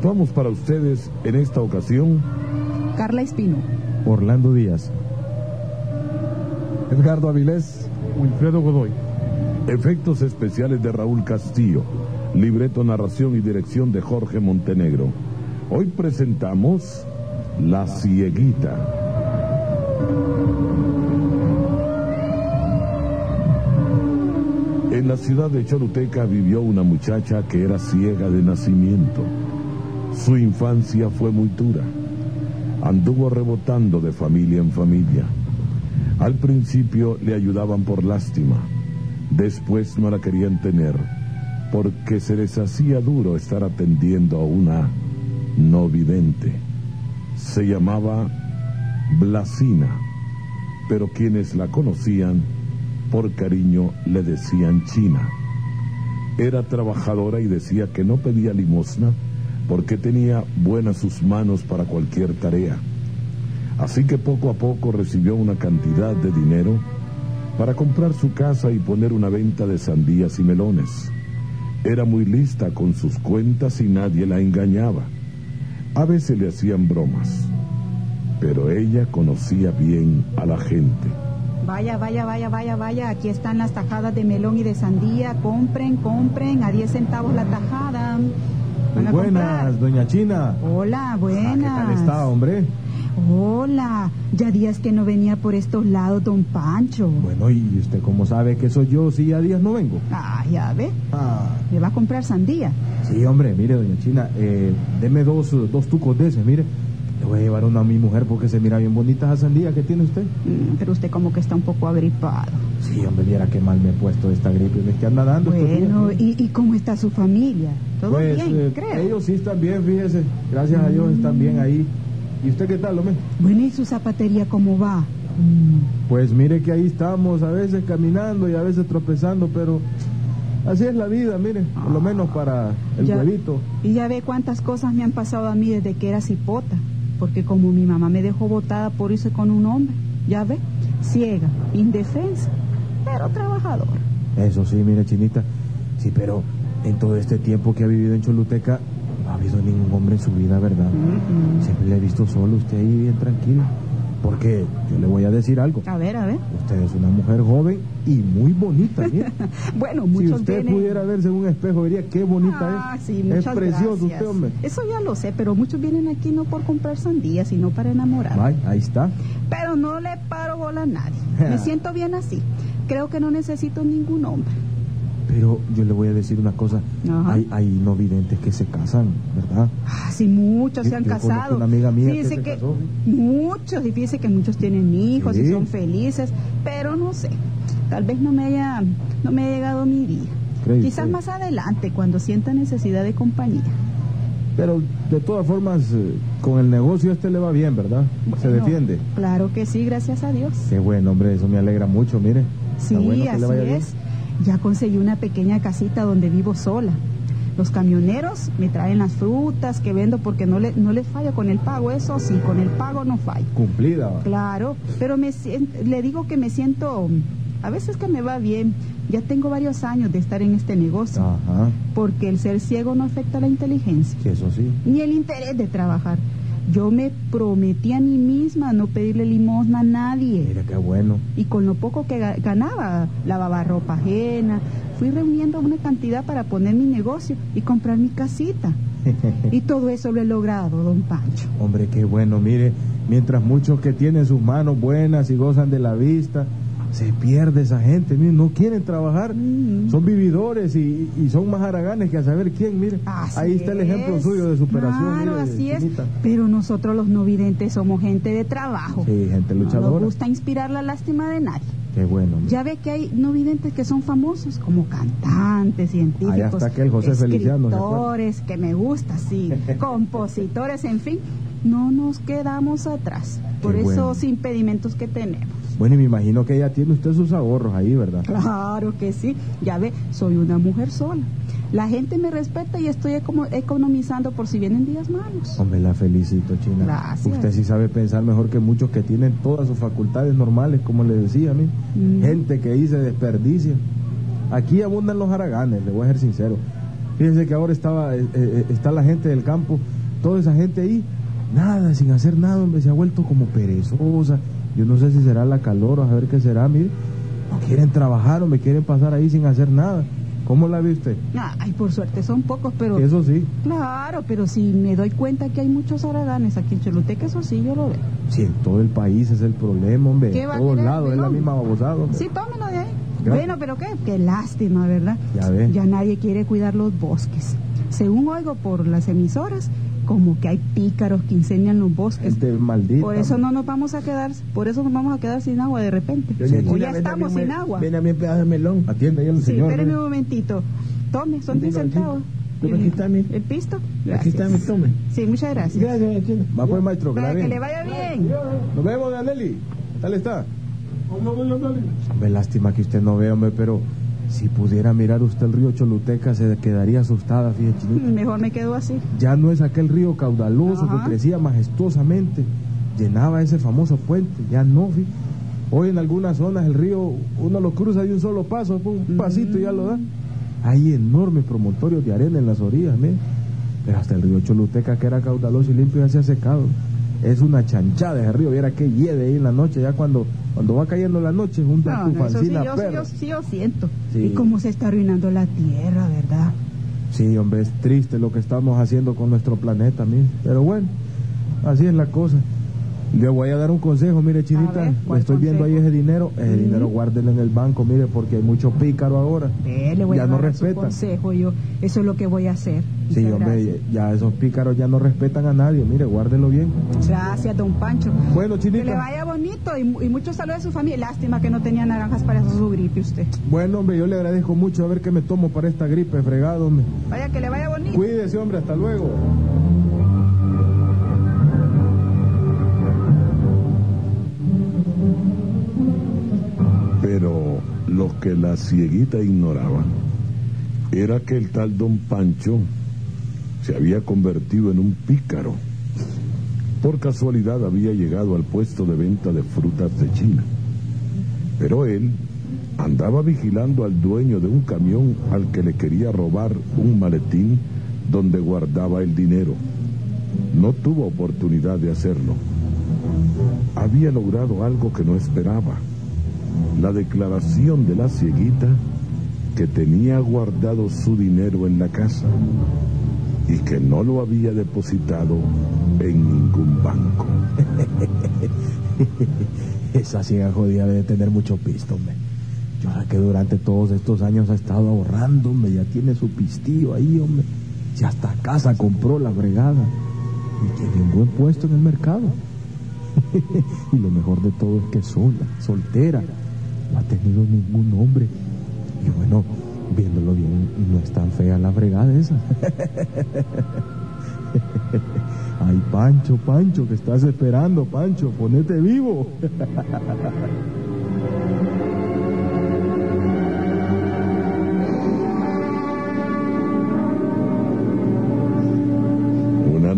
Actuamos para ustedes en esta ocasión Carla Espino. Orlando Díaz, Edgardo Avilés, Wilfredo Godoy. Efectos especiales de Raúl Castillo. Libreto, narración y dirección de Jorge Montenegro. Hoy presentamos La Cieguita. En la ciudad de Choluteca vivió una muchacha que era ciega de nacimiento. Su infancia fue muy dura. Anduvo rebotando de familia en familia. Al principio le ayudaban por lástima. Después no la querían tener porque se les hacía duro estar atendiendo a una no vidente. Se llamaba Blasina, pero quienes la conocían por cariño le decían China. Era trabajadora y decía que no pedía limosna porque tenía buenas sus manos para cualquier tarea. Así que poco a poco recibió una cantidad de dinero para comprar su casa y poner una venta de sandías y melones. Era muy lista con sus cuentas y nadie la engañaba. A veces le hacían bromas, pero ella conocía bien a la gente. Vaya, vaya, vaya, vaya, vaya. Aquí están las tajadas de melón y de sandía. Compren, compren. A 10 centavos la tajada. Muy buenas, doña China. Hola, buenas. Ah, ¿Qué tal está, hombre? Hola. Ya días que no venía por estos lados, don Pancho. Bueno, ¿y usted cómo sabe que soy yo si a días no vengo? Ah, ya ve. Ah. ¿Me va a comprar sandía? Sí, hombre, mire, doña China, eh, deme dos, dos tucos de ese, mire. Le voy a llevar una a mi mujer porque se mira bien bonita esa sandía que tiene usted. Mm, pero usted como que está un poco agripado. Sí, hombre, viera qué mal me he puesto de esta gripe. Me que anda dando Bueno. ¿y, ¿y cómo está su familia? ¿Todo Pues, bien, eh, creo? ellos sí están bien, fíjese. Gracias a Dios están bien ahí. ¿Y usted qué tal, hombre? Bueno, ¿y su zapatería cómo va? Pues mire que ahí estamos, a veces caminando y a veces tropezando, pero así es la vida, mire, por lo menos para el Ya- huevito. Y ya ve cuántas cosas me han pasado a mí desde que era cipota. Porque como mi mamá me dejó botada por irse con un hombre, ya ve, ciega, indefensa, pero trabajador. Eso sí, mire, Chinita, sí, pero en todo este tiempo que ha vivido en Choluteca, no ha habido ningún hombre en su vida, ¿verdad? Siempre le he visto solo, usted ahí bien tranquilo. Porque yo le voy a decir algo. A ver, a ver. Usted es una mujer joven y muy bonita, mire. Bueno, si muchos usted vienen- pudiera verse en un espejo, vería qué bonita Ah, es. sí, es muchas precioso gracias. usted, hombre. Eso ya lo sé, pero muchos vienen aquí no por comprar sandías, sino para enamorar. Ay, ahí está. Pero no le paro bola a nadie. Me siento bien así. Creo que no necesito ningún hombre. Pero yo le voy a decir una cosa. Ajá. Hay, hay no videntes que se casan, ¿verdad? Ah, sí, muchos Yo- se han casado. una amiga mía que Fíjese se que casó. muchos, y fíjese que muchos tienen hijos y son felices, pero no sé. Tal vez no me haya, no me ha llegado mi día. ¿Cree Quizás más adelante, cuando sienta necesidad de compañía. Pero de todas formas, eh, con el negocio este le va bien, ¿verdad? se defiende. Claro que sí, gracias a Dios. Qué bueno, hombre, eso me alegra mucho, mire. Sí, bueno así bien. Ya conseguí una pequeña casita donde vivo sola. Los camioneros me traen las frutas que vendo porque no, le, no les fallo con el pago, eso sí, con el pago no fallo. Cumplida. Claro, pero me, le digo que me siento, a veces que me va bien. Ya tengo varios años de estar en este negocio, Ajá, porque el ser ciego no afecta la inteligencia, sí, eso sí. ni el interés de trabajar. Yo me prometí a mí misma no pedirle limosna a nadie. Mire qué bueno. Y con lo poco que ga- ganaba, lavaba ropa ajena, fui reuniendo una cantidad para poner mi negocio y comprar mi casita. Y todo eso lo he logrado, don Pancho. Hombre, qué bueno. Mire, mientras muchos que tienen sus manos buenas y gozan de la vista, se pierde esa gente. Mire, no quieren trabajar. Son vividores y, y son más haraganes que a saber quién. Mire, Así ahí está el ejemplo es. suyo de superación. Claro, mire, así es. Pero nosotros los no videntes somos gente de trabajo. Sí, gente No luchadora. nos gusta inspirar la lástima de nadie. Qué bueno. mire. Ya ve que hay no videntes que son famosos, como cantantes, científicos, Ahí está aquel José escritores, que me gusta, sí, compositores, en fin. No nos quedamos atrás por Qué bueno. impedimentos que tenemos. Bueno, y me imagino que ya tiene usted sus ahorros ahí, ¿verdad? Claro que sí. Ya ve, soy una mujer sola. La gente me respeta y estoy econo- economizando por si vienen días malos. Hombre, la felicito, China. Gracias. Usted sí sabe pensar mejor que muchos que tienen todas sus facultades normales, como le decía a mí. Mm. Gente que dice desperdicia. Aquí abundan los haraganes, le voy a ser sincero. Fíjense que ahora estaba, eh, eh, está la gente del campo, toda esa gente ahí, nada, sin hacer nada, hombre, se ha vuelto como perezosa. Yo no sé si será la calor o a ver qué será, mire. No quieren trabajar o me quieren pasar ahí sin hacer nada. ¿Cómo la ve usted? Ay, por suerte son pocos, pero... Eso sí. Claro, pero si me doy cuenta que hay muchos haraganes aquí en Choluteca, eso sí, yo lo veo. Si en todo el país es el problema, hombre. ¿Qué En todos lados es la misma babosada, hombre. Sí, tómelo de ahí. Bueno, pero qué, qué lástima, ¿verdad? Ya ve. Ya nadie quiere cuidar los bosques. Según oigo por las emisoras, como que hay pícaros que incendian los bosques. Gente maldita. Por eso no nos vamos a quedar, por eso nos vamos a quedar sin agua de repente. O ya estamos sin agua. Ven a mi pedazo de melón. Atiende ahí al Sí, señor. espéreme mire. un momentito. Tome, son 10 Digo, aquí. centavos. Pero aquí está, mire. ¿El pisto? Aquí está mi tome. Sí, muchas gracias. Gracias. Va pues, maestro, que Para que le vaya bien. Nos vemos, Danelli. ¿Qué tal está? Hombre, lástima que usted no ve, hombre, pero si pudiera mirar usted el río Choluteca se quedaría asustada, fíjate. Mejor me quedo así. Ya no es aquel río caudaloso Ajá. que crecía majestuosamente, llenaba ese famoso puente, ya no, fíjate. Hoy en algunas zonas el río uno lo cruza de un solo paso, un pasito y ya lo da. Hay enormes promontorios de arena en las orillas, mire. Pero hasta el río Choluteca, que era caudaloso y limpio, ya se ha secado. Es una chanchada ese río, viera que hiede ahí en la noche, ya cuando, cuando va cayendo la noche, junto a No, tu no, eso sí yo, sí, yo, sí yo siento. Sí. Y cómo se está arruinando la tierra, ¿verdad? Sí, hombre, es triste lo que estamos haciendo con nuestro planeta, mire. Pero bueno, así es la cosa. Le voy a dar un consejo, mire, Chinita. ver, le ¿cuál estoy viendo ahí ese dinero. Ese Ujú. dinero guárdelo en el banco, mire, porque hay mucho pícaro ahora. Ve, le voy ya a no respetan. consejo yo. Eso es lo que voy a hacer. Sí, Muchas hombre, gracias. ya esos pícaros ya no respetan a nadie. Mire, guárdelo bien. Gracias, don Pancho. Bueno, Que le Chinita. vaya bonito y, y muchos saludos a su familia. Lástima que no tenía naranjas para su gripe usted. Bueno, hombre, yo le agradezco mucho a ver qué me tomo para esta gripe, fregado, hombre. Vaya, que le vaya bonito. Cuídese, hombre, hasta luego. Que la cieguita ignoraba era que el tal don Pancho se había convertido en un pícaro. Por casualidad había llegado al puesto de venta de frutas de China. Pero él andaba vigilando al dueño de un camión al que le quería robar un maletín donde guardaba el dinero. No tuvo oportunidad de hacerlo. Había logrado algo que no esperaba la declaración de la cieguita que tenía guardado su dinero en la casa y que no lo había depositado en ningún banco. Esa ciega jodida debe tener mucho pisto, hombre. Yo sé que durante todos estos años ha estado ahorrando, hombre. Ya tiene su pistillo ahí, hombre. Si hasta casa compró la bregada. Y tiene un buen puesto en el mercado. y lo mejor de todo es que sola, soltera. No ha tenido ningún hombre. Y bueno, viéndolo bien, no es tan fea la bregada esa. Ay, Pancho, Pancho, que estás esperando, Pancho, ponete vivo.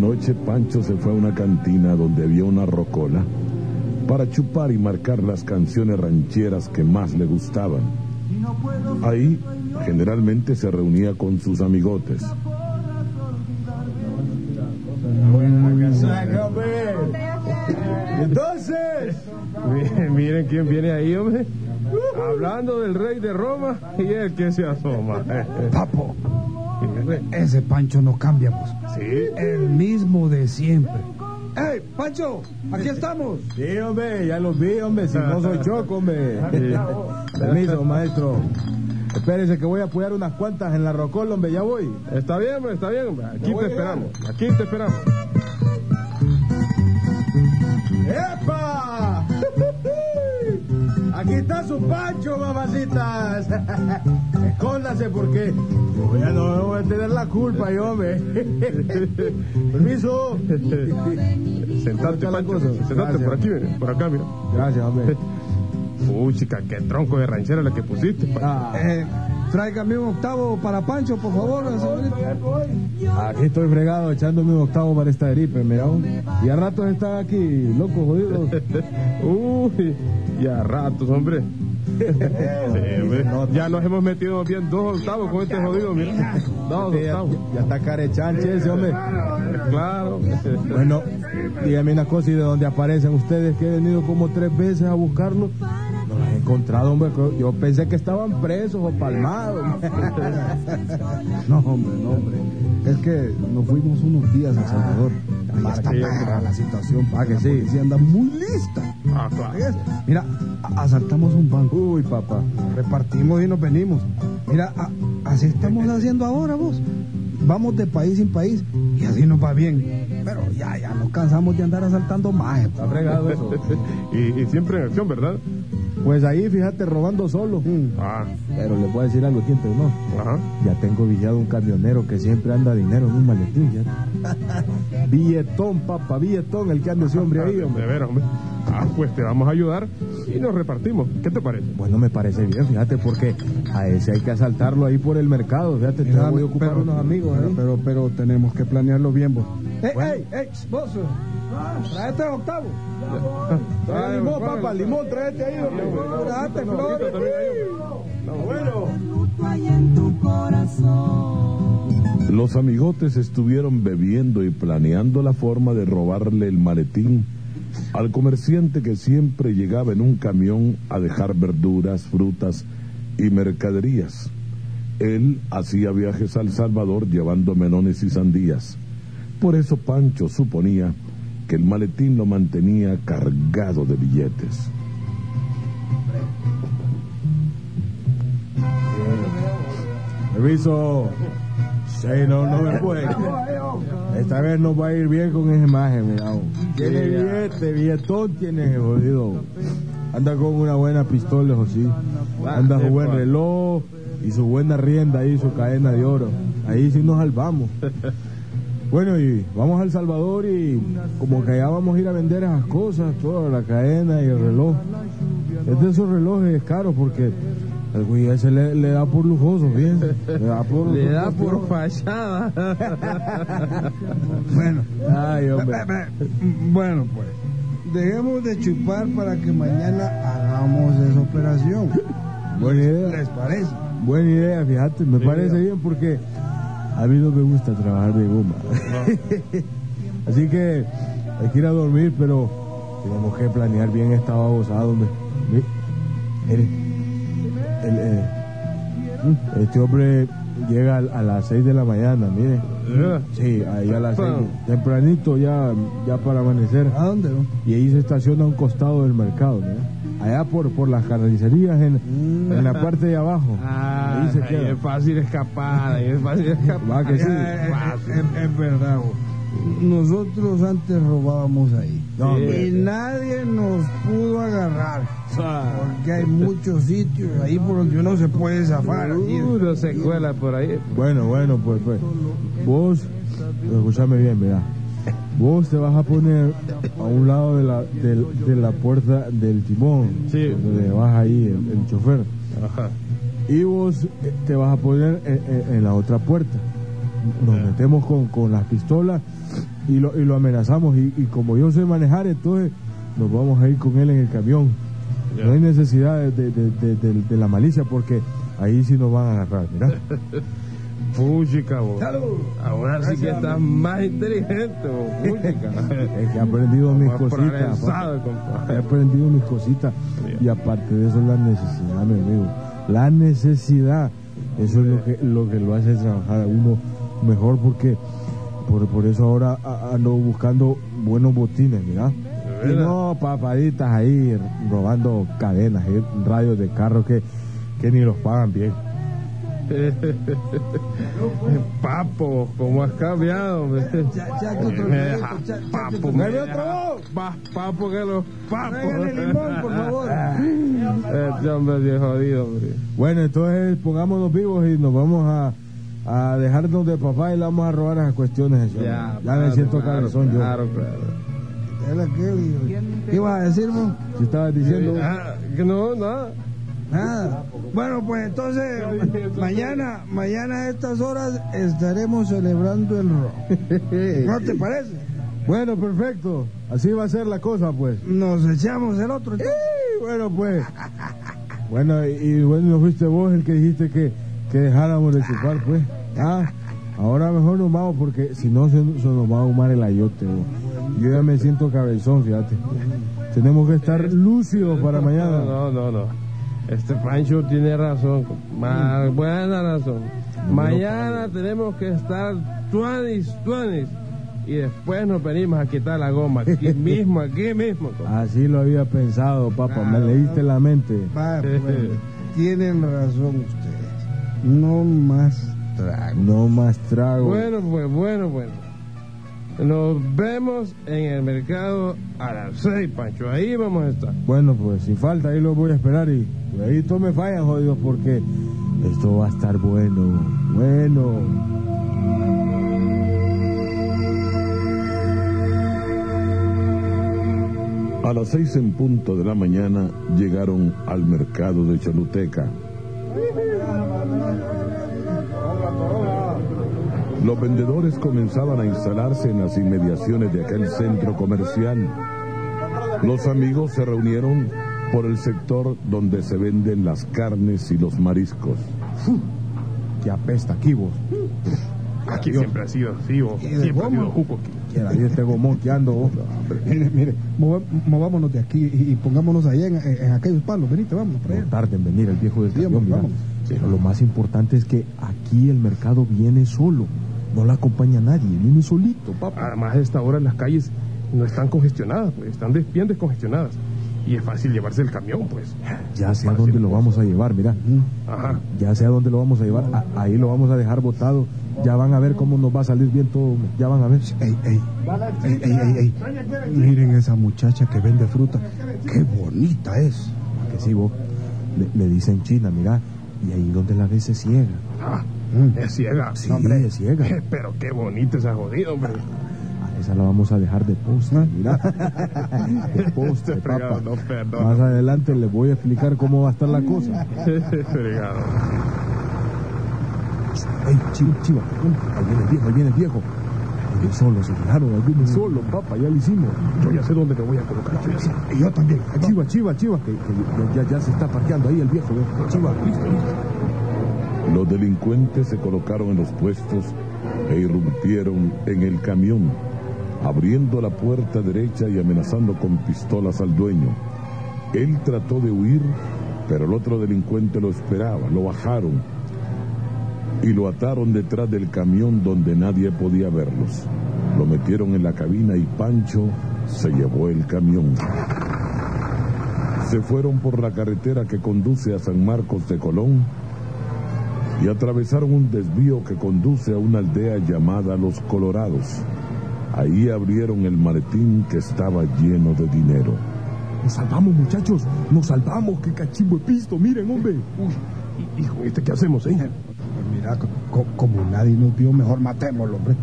noche Pancho se fue a una cantina donde había una rocola para chupar y marcar las canciones rancheras que más le gustaban. Ahí generalmente se reunía con sus amigotes. Entonces, miren quién viene ahí, hombre. Hablando del rey de Roma y el que se asoma. Papo, ese Pancho no cambia, pues. Sí. El mismo de siempre. ¡Ey, Pancho! ¡Aquí estamos! Sí, hombre, ya los vi, hombre. Si no soy choco, hombre. Permiso, maestro. Espérese que voy a apoyar unas cuantas en la rocola, hombre. Ya voy. Está bien, hombre, está bien, hombre. Aquí te esperamos. Aquí te esperamos. ¡Epa! Aquí está su Pancho, mamacitas. Escóndase porque yo ya no voy a tener la culpa, yo, hombre. Permiso. Sentate, Pancho. Sentate por aquí, mire, por acá, mira. Gracias, hombre. Uy, chica, qué tronco de ranchera la que pusiste. Pancho. Eh, tráigame un octavo para Pancho, por favor. Aquí estoy fregado echándome un octavo para esta gripe, mira. Y a ratos están aquí, locos, jodidos. Uy, y a ratos, hombre. Sí. Ya nos hemos metido bien dos octavos con este jodido, mira. Dos octavos. Ya, está carechanche ese, hombre. Claro. Bueno, dígame una cosa, ¿y de dónde aparecen ustedes que he venido como tres veces a buscarlos? No los he encontrado, hombre. Yo pensé que estaban presos o palmados. No, hombre, no, hombre. Es que nos fuimos unos días a Salvador. Ahí está sí, perra la situación, Ah, que la sí. policía anda muy lista. Ah, claro. Mira, asaltamos un banco. Uy, papá. Repartimos y nos venimos. Mira, así estamos haciendo ahora vos. Vamos de país en país y así nos va bien. Pero ya, ya nos cansamos de andar asaltando más. Está fregado eso. y, y siempre en acción, ¿verdad? Pues ahí, fíjate, robando solo. Ah. Pero le puedo decir algo aquí entre no. Ajá. Ya tengo vigilado un camionero que siempre anda dinero en un maletín. Ya. billetón, papá, billetón, el que anda ese hombre ahí, hombre. De veras, hombre. Ah, pues te vamos a ayudar y nos repartimos. ¿Qué te parece? Bueno, me parece bien, fíjate, porque a ese hay que asaltarlo ahí por el mercado. Fíjate, te voy a ocupar pero- unos amigos pero, ahí. pero, pero tenemos que planearlo bien vos. ¡Ey, Bueno. ey, ey! ¡Vos! ¡Tráete octavo! Trae limón, papá, limón, tráete ahí, hombre. Tráete, No, Flor. ahorita también ahí, hombre. bueno. Los amigotes estuvieron bebiendo y planeando la forma de robarle el maletín al comerciante que siempre llegaba en un camión a dejar verduras, frutas y mercaderías. Él hacía viajes al Salvador llevando melones y sandías. Por eso Pancho suponía que el maletín lo mantenía cargado de billetes. Permiso. Sí, no, no me puede. Esta vez nos va a ir bien con esa imagen, mira. Tiene billete, billetón tiene, jodido. Anda con una buena pistola, sí. Anda su buen reloj y su buena rienda ahí, su cadena de oro. Ahí sí nos salvamos. Bueno, y vamos a El Salvador y como que allá vamos a ir a vender esas cosas, toda la cadena y el reloj. Es de esos relojes caros porque el güey ese le, le da por lujoso, bien. Le da por, Le da por fachada. Bueno, Ay, hombre. Bueno, pues, dejemos de chupar para que mañana hagamos esa operación. Buena idea. ¿Les parece? Buena idea, fíjate, me parece bien porque a mí no me gusta trabajar de goma. Así que hay que ir a dormir, pero tenemos que planear bien esta babosada. Mi- Mire, el, eh, este hombre llega a, las 6 de la mañana, mire. Sí, ahí a las 6, tempranito ya, ya para amanecer. ¿A dónde? no? Y ahí se estaciona a un costado del mercado, ¿no? Allá por, por las carnicerías en, en la parte de abajo. ahí se queda. es fácil escapar, ahí es fácil escapar. Va que sí. Eh, es, es verdad. Nosotros antes robábamos ahí. No, y nadie nos pudo agarrar. Porque hay muchos sitios ahí por donde uno se puede zafar. Uno se cuela por ahí. Bueno, bueno, pues, pues. Vos, escúchame bien, mira. Vos te vas a poner a un lado de la, de la puerta del timón. Sí. Donde vas ahí, el, el chofer. Ajá. Y vos eh, te vas a poner en, en- en la otra puerta. Nos metemos con, con las pistolas y lo, y lo amenazamos. Y, y como yo sé manejar, entonces nos vamos a ir con él en el camión. No hay necesidad de, de- de- de- de- de la malicia porque ahí sí nos van a agarrar, mira. Puchica, vos. Salud. Ahora sí que estás más inteligente, vos. Es que he aprendido mis cositas. compadre. He aprendido mis cositas. Y aparte de eso, la necesidad, mi amigo. La necesidad. Eso es lo que, lo que lo hace trabajar a uno mejor porque por, por eso ahora ando buscando buenos botines, mira. Y no papaditas ahí robando cadenas, y radios de carro que, que ni los pagan bien. Papo, ¿cómo has cambiado? otro Me deja chacho, papo, otro me traguito. deja más papo que los papos. Tráigale limón, por favor. Este hombre es bien jodido, hombre. Bueno, entonces pongámonos vivos y nos vamos a, a dejarnos de papá y le vamos a robar esas cuestiones. señor. Ya, me claro, siento claro, cabezón yo. Claro, claro. ¿Qué ibas a decir, vos? Si estabas diciendo. Ah, que no, nada. Nada. Bueno, pues entonces, mañana, mañana a estas horas estaremos celebrando el rock. ¿No te parece? Bueno, perfecto. Así va a ser la cosa, pues. Nos echamos el otro. Y bueno, pues. Bueno, y, y bueno, no fuiste vos el que dijiste que, que dejáramos de chupar, pues. Ah, ahora mejor nos vamos porque si no se, se nos va a ahumar el ayote. vos. Yo ya me siento cabezón, fíjate. Tenemos que estar lúcidos para mañana. No, no, no. Este Pancho tiene razón. Más buena razón. Mañana tenemos que estar tuanis, tuanis. Y después nos venimos a quitar la goma. Aquí mismo, aquí mismo. Así lo había pensado, papá. Me leíste la mente. Va, pues, tienen razón ustedes. No más trago. No más trago. Bueno, pues, bueno, bueno. Nos vemos en el mercado a las seis, Pancho. Ahí vamos a estar. Bueno, pues sin falta, ahí lo voy a esperar y cuidadito me fallan, jodidos, porque esto va a estar bueno. Bueno. A las seis en punto de la mañana llegaron al mercado de Choluteca. Los vendedores comenzaban a instalarse en las inmediaciones de aquel centro comercial. Los amigos se reunieron por el sector donde se venden las carnes y los mariscos. Que apesta aquí vos. Aquí siempre ha sido así, vos. ¿Y de Siempre ha sido juco aquí. Ahí este gomón que ando vos. Mire, mire, movámonos de aquí y, y pongámonos allá en, en- en aquellos palos. Venite, para allá. No tarde en venir el viejo del Sí, camión, vamos, mira. vamos. Pero lo más importante es que aquí el mercado viene solo. No lo acompaña nadie, viene solito, papá. Además, a esta hora las calles no están congestionadas, pues. Están des- bien descongestionadas. Y es fácil llevarse el camión, pues. Ya sé a dónde lo vamos a llevar, mira. Ajá. Ya sé a dónde lo vamos a llevar. A- ahí lo vamos a dejar botado. Ya van a ver cómo nos va a salir bien todo. Ya van a ver. Ey, ey, ey, ey, ey, ey. Miren esa muchacha que vende fruta. Qué bonita es. Que sí, vos. Le, le dicen China, mira. Y ahí donde la ves se ciega. Ah, es ciega. Sí, es ciega. Pero qué bonita esa jodida, hombre. A esa la vamos a dejar de postre, mira. de postre, no, perdón. Más adelante les voy a explicar cómo va a estar la cosa. Fregado. Ey, chiva, chiva. Ahí viene el viejo, ahí viene el viejo. Viene solo, se fijaron, solo, papá, ya lo hicimos. Yo ya sé dónde me voy a colocar. Yo ya sé. Y yo también. Chiva, chiva, chiva, que, que ya, ya- se está parqueando ahí el viejo. Chiva, listo, listo. Los delincuentes se colocaron en los puestos e irrumpieron en el camión, abriendo la puerta derecha y amenazando con pistolas al dueño. Él trató de huir, pero el otro delincuente lo esperaba, lo bajaron y lo ataron detrás del camión donde nadie podía verlos. Lo metieron en la cabina y Pancho se llevó el camión. Se fueron por la carretera que conduce a San Marcos de Colón y atravesaron un desvío que conduce a una aldea llamada Los Colorados. Ahí abrieron el maletín que estaba lleno de dinero. Nos salvamos, muchachos. Nos salvamos. Qué cachimbo he visto. Miren, hombre. Uy, hijo, ¿este qué hacemos, eh? Pues mira, co- co- como nadie nos vio, mejor matémoslo, hombre.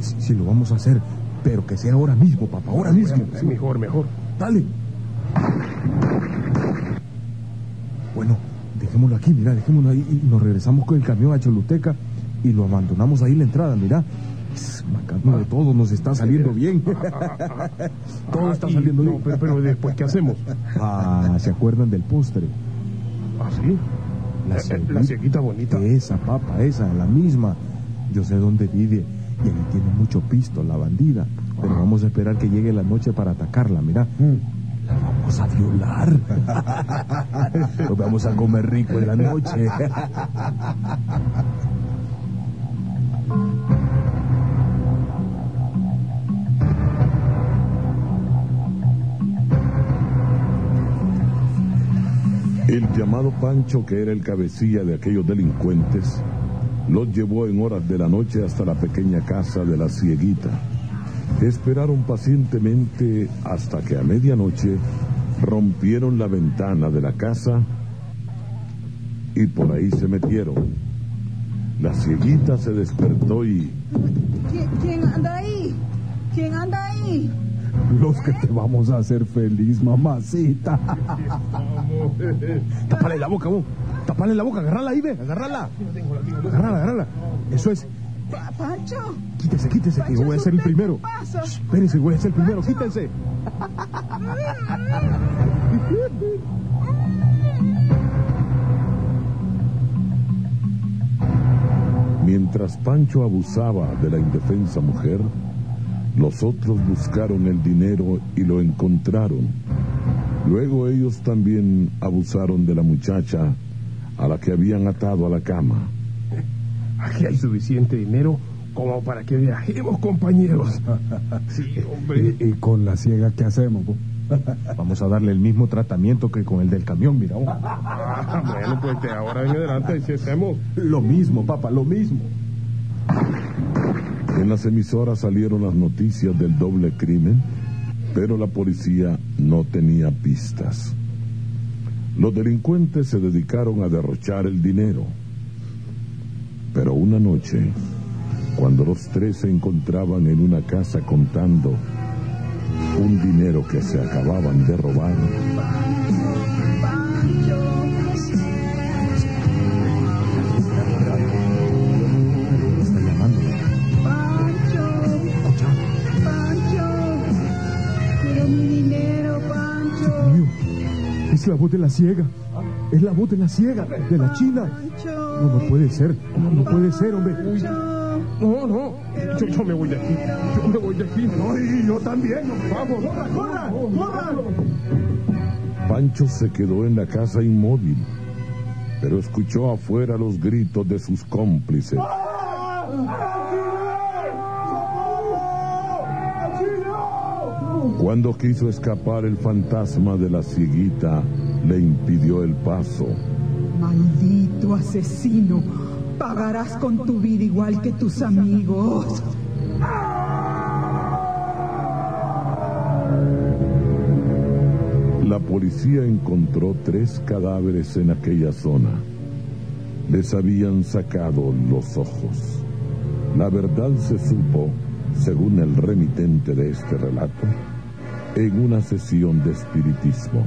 Sí, sí, lo vamos a hacer. Pero que sea ahora mismo, papá. Ahora mismo. Sí, mejor, mejor. Dale. Bueno, dejémoslo aquí, mira, dejémoslo ahí y nos regresamos con el camión a Choluteca y lo abandonamos ahí en la entrada, mira. Macabro, de todo nos está saliendo bien. todo está saliendo bien. Pero, pero después, ¿qué hacemos? Ah, ¿se acuerdan del postre? ¿Ah, sí? La, Eh, eh, la cieguita bonita. Esa, papa, esa, la misma. Yo sé dónde vive y ahí tiene mucho pisto la bandida. Pero vamos a esperar que llegue la noche para atacarla, mira. La vamos a violar. Nos vamos a comer rico en la noche. El llamado Pancho, que era el cabecilla de aquellos delincuentes, los llevó en horas de la noche hasta la pequeña casa de la cieguita. Esperaron pacientemente hasta que a medianoche rompieron la ventana de la casa y por ahí se metieron. La cieguita se despertó y ¿Quién, quién anda ahí? ¿Quién anda ahí? Los que te vamos a hacer feliz, mamacita. Tapale la boca, vos. Tapale la boca, agarrala ahí, ve, agarrala. Agarrala, agarrala. Eso es. Pa- Pancho. Quítese, quítese, que yo voy a ser el primero. Espérense, voy a ser el primero, quítense. Mientras Pancho abusaba de la indefensa mujer, los otros buscaron el dinero y lo encontraron. Luego ellos también abusaron de la muchacha a la que habían atado a la cama. Aquí hay suficiente dinero como para que viajemos, compañeros. Sí, hombre. ¿Y, y con la ciega qué hacemos? po? Vamos a darle el mismo tratamiento que con el del camión, mira. oh. Ah, bueno, pues de ahora en adelante, si hacemos. Lo mismo, papá, lo mismo. En las emisoras salieron las noticias del doble crimen, pero la policía no tenía pistas. Los delincuentes se dedicaron a derrochar el dinero. Pero una noche, cuando los tres se encontraban en una casa contando un dinero que se acababan de robar, Está llamando. Pancho. Pancho. Quiero mi dinero, Pancho. Mío, es la voz de la ciega. Es la voz de la ciega, de la china. No, no puede ser. No, no puede ser, hombre. No, no. Yo, yo me voy de aquí. Yo me voy de aquí. No, y yo también. Vamos. ¡Corra, corra! Pancho se quedó en la casa inmóvil, pero escuchó afuera los gritos de sus cómplices. Cuando quiso escapar el fantasma de la cieguita, le impidió el paso. Maldito asesino. Pagarás con tu vida igual que tus amigos. La policía encontró tres cadáveres en aquella zona. Les habían sacado los ojos. La verdad se supo, según el remitente de este relato, en una sesión de espiritismo.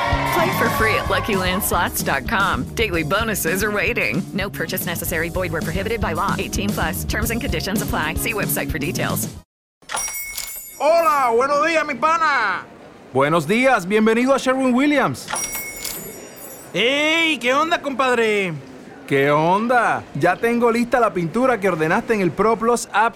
Play for free at LuckyLandSlots.com. Daily bonuses are waiting. No purchase necessary. Void where prohibited by law. 18 plus. Terms and conditions apply. See website for details. Hola, buenos días, mi pana. Buenos días, bienvenido a Sherwin Williams. ¡Ey! ¿Qué onda, compadre? ¿Qué onda? Ya tengo lista la pintura que ordenaste en el ProPlus app.